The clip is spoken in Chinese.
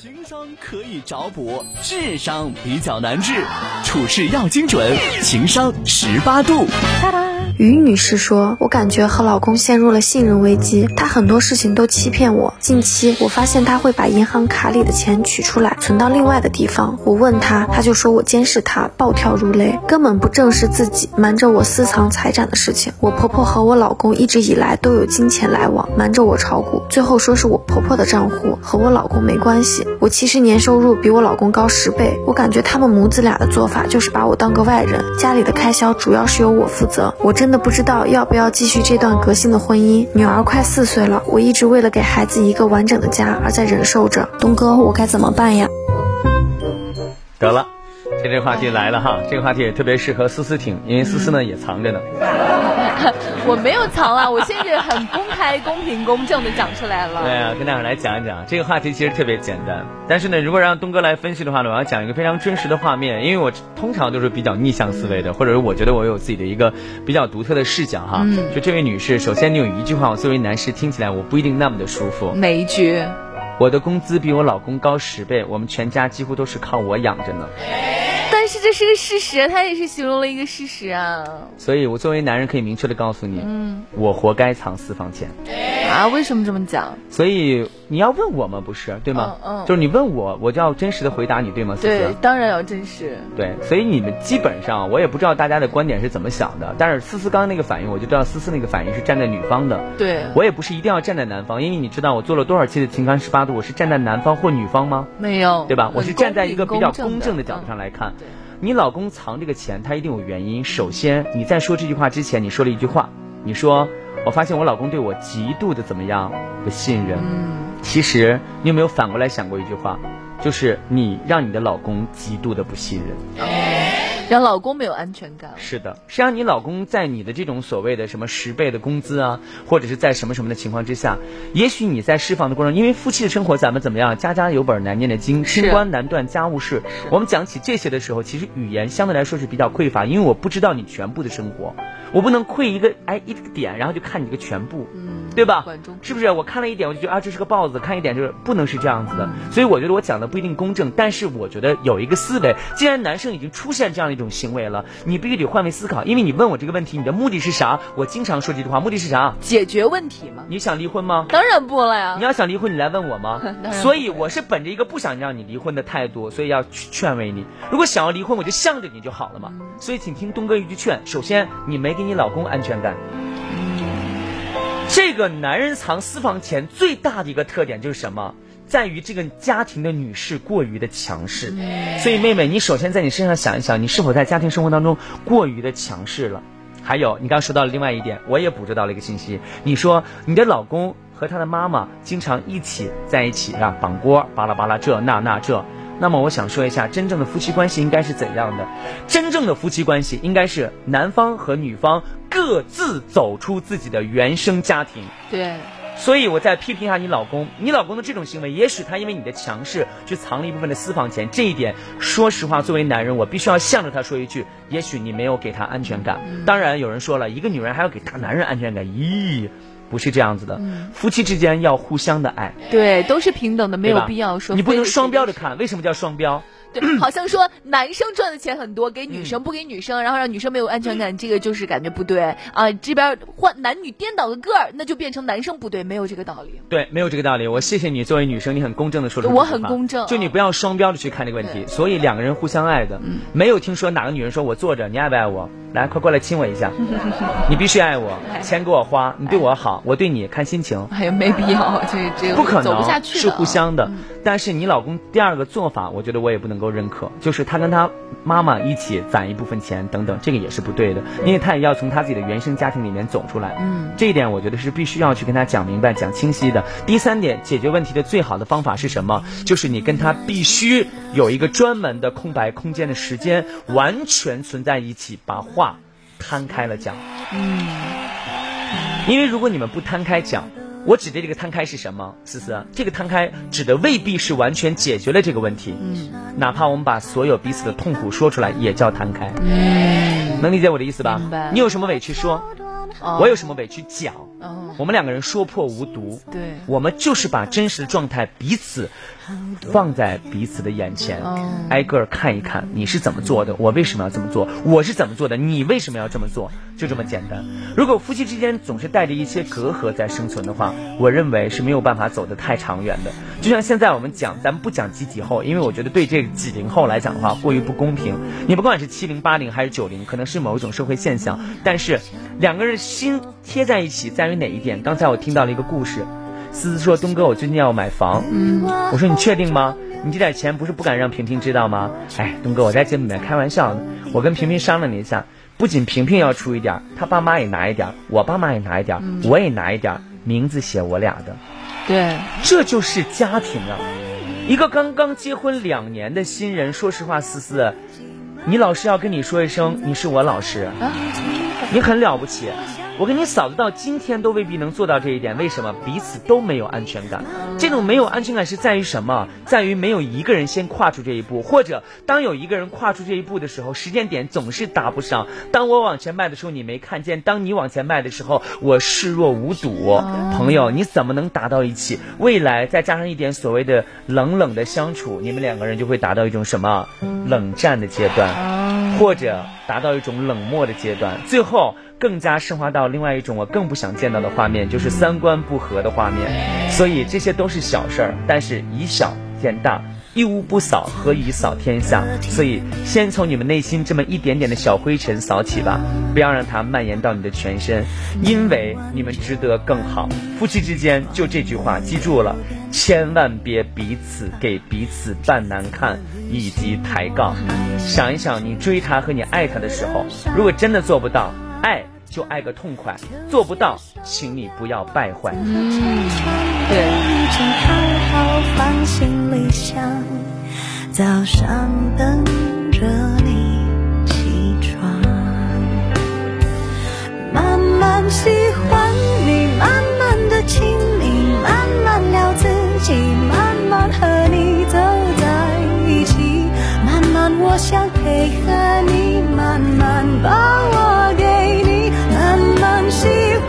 情商可以找补，智商比较难治，处事要精准，情商十八度。于女士说：“我感觉和老公陷入了信任危机，他很多事情都欺骗我。近期我发现他会把银行卡里的钱取出来存到另外的地方。我问他，他就说我监视他，暴跳如雷，根本不正视自己瞒着我私藏财产的事情。我婆婆和我老公一直以来都有金钱来往，瞒着我炒股，最后说是我婆婆的账户，和我老公没关系。我其实年收入比我老公高十倍，我感觉他们母子俩的做法就是把我当个外人，家里的开销主要是由我负责。我真的不知道要不要继续这段革新的婚姻。女儿快四岁了，我一直为了给孩子一个完整的家而在忍受着。东哥，我该怎么办呀？得了，这这话题来了哈，这个话题也特别适合思思听，因为思思呢也藏着呢。我没有藏啊，我现在很公开、公平、公正的讲出来了。对啊，跟大伙来讲一讲这个话题，其实特别简单。但是呢，如果让东哥来分析的话呢，我要讲一个非常真实的画面，因为我通常都是比较逆向思维的，或者是我觉得我有自己的一个比较独特的视角哈。嗯就这位女士，首先你有一句话，我作为男士听起来我不一定那么的舒服。哪一句？我的工资比我老公高十倍，我们全家几乎都是靠我养着呢。但是这是个事实，他也是形容了一个事实啊。所以我作为男人可以明确的告诉你，嗯，我活该藏私房钱。啊？为什么这么讲？所以你要问我吗？不是，对吗？嗯嗯就是你问我，我就要真实的回答你，对吗？思思对，当然要真实。对，所以你们基本上，我也不知道大家的观点是怎么想的，但是思思刚刚那个反应，我就知道思思那个反应是站在女方的。对我也不是一定要站在男方，因为你知道我做了多少期的情感十八度，我是站在男方或女方吗？没有，对吧？我是站在一个比较公正的角度上来看嗯对。你老公藏这个钱，他一定有原因。首先，你在说这句话之前，你说了一句话，你说我发现我老公对我极度的怎么样不信任。嗯，其实你有没有反过来想过一句话，就是你让你的老公极度的不信任。让老公没有安全感。是的，实际上你老公在你的这种所谓的什么十倍的工资啊，或者是在什么什么的情况之下，也许你在释放的过程，因为夫妻的生活咱们怎么样，家家有本难念的经，是清官难断家务事。我们讲起这些的时候，其实语言相对来说是比较匮乏，因为我不知道你全部的生活，我不能窥一个哎一个点，然后就看你这个全部，嗯，对吧？是不是？我看了一点，我就觉得啊这是个豹子，看一点就是不能是这样子的。所以我觉得我讲的不一定公正，但是我觉得有一个思维，既然男生已经出现这样的一种行为了，你必须得换位思考，因为你问我这个问题，你的目的是啥？我经常说这句话，目的是啥？解决问题嘛。你想离婚吗？当然不了呀你。要想离婚，你来问我吗 所以我是本着一个不想让你离婚的态度，所以要去劝慰你。如果想要离婚，我就向着你就好了嘛。所以请听东哥一句劝：首先，你没给你老公安全感。这个男人藏私房钱最大的一个特点就是什么？在于这个家庭的女士过于的强势。所以妹妹，你首先在你身上想一想，你是否在家庭生活当中过于的强势了？还有，你刚刚说到了另外一点，我也捕捉到了一个信息。你说你的老公和他的妈妈经常一起在一起啊，绑锅巴拉巴拉这那那这。那么我想说一下，真正的夫妻关系应该是怎样的？真正的夫妻关系应该是男方和女方各自走出自己的原生家庭。对，所以我再批评一下你老公，你老公的这种行为，也许他因为你的强势去藏了一部分的私房钱，这一点，说实话，作为男人，我必须要向着他说一句，也许你没有给他安全感。当然，有人说了，一个女人还要给大男人安全感，咦，不是这样子的，夫妻之间要互相的爱，对，都是平等的，没有必要说你不能双标的看，为什么叫双标？对，好像说男生赚的钱很多，给女生不给女生，然后让女生没有安全感，这个就是感觉不对啊。这边换男女颠倒个个儿，那就变成男生不对，没有这个道理。对，没有这个道理。我谢谢你，作为女生，你很公正的说出这句话我很公正就你不要双标的去看这个问题。所以两个人互相爱的，嗯没有听说哪个女人说我坐着，你爱不爱我？来，快过来亲我一下，你必须爱我，钱给我花，你对我好，我对你看心情。哎呀，没必要，这这个不可能，是互啊相的。但是你老公第二个做法，我觉得我也不能够认可，就是他跟他妈妈一起攒一部分钱等等，这个也是不对的，因为他也要从他自己的原生家庭里面走出来。嗯，这一点我觉得是必须要去跟他讲明白、讲清晰的。第三点，解决问题的最好的方法是什么？就是你跟他必须有一个专门的空白空间的时间，完全存在一起，把话摊开了讲。嗯因为如果你们不摊开讲，我指的这个摊开是什么？思思，这个摊开指的未必是完全解决了这个问题。嗯哪怕我们把所有彼此的痛苦说出来，也叫摊开。嗯，能理解我的意思吧明白？你有什么委屈说，哦我有什么委屈讲。哦，我们两个人说破无毒，对，我们就是把真实的状态彼此放在彼此的眼前，哦挨个看一看你是怎么做的，我为什么要这么做，我是怎么做的，你为什么要这么做，就这么简单。如果夫妻之间总是带着一些隔阂在生存的话，我认为是没有办法走得太长远的。就像现在我们讲，咱们不讲几几后，因为我觉得对这个几零后来讲的话过于不公平。你不管是七零、八零还是九零，可能是某一种社会现象，但是两个人心贴在一起在于哪一点？刚才我听到了一个故事。思思说：“东哥，我最近要买房。”嗯，我说：“你确定吗？你这点钱不是不敢让萍萍知道吗？”哎，东哥，我在节目里面开玩笑呢。我跟萍萍商量了一下，不仅萍萍要出一点，她爸妈也拿一点，我爸妈也拿一点，我也拿一点，名字写我俩的，对，这就是家庭啊！一个刚刚结婚两年的新人，说实话，思思，你老师要跟你说一声，你是我老师，你很了不起。我跟你嫂子到今天都未必能做到这一点，为什么？彼此都没有安全感。这种没有安全感是在于什么？在于没有一个人先跨出这一步，或者当有一个人跨出这一步的时候，时间点总是搭不上。当我往前迈的时候，你没看见；当你往前迈的时候，我视若无睹。朋友，你怎么能达到一起？未来再加上一点所谓的冷冷的相处，你们两个人就会达到一种什么冷战的阶段，或者达到一种冷漠的阶段，最后。更加升华到另外一种我更不想见到的画面，就是三观不合的画面。所以这些都是小事儿，但是以小见大，一屋不扫，何以扫天下？所以先从你们内心这么一点点的小灰尘扫起吧，不要让它蔓延到你的全身，因为你们值得更好。夫妻之间就这句话，记住了，千万别彼此给彼此扮难看以及抬杠。想一想，你追他和你爱他的时候，如果真的做不到，爱。就爱个痛快，做不到，请你不要败坏。嗯、对。早上等着你起床，慢慢喜欢你，慢慢的亲密，慢慢聊自己，慢慢和你走在一起，慢慢我想配合你，慢慢把我给。喜。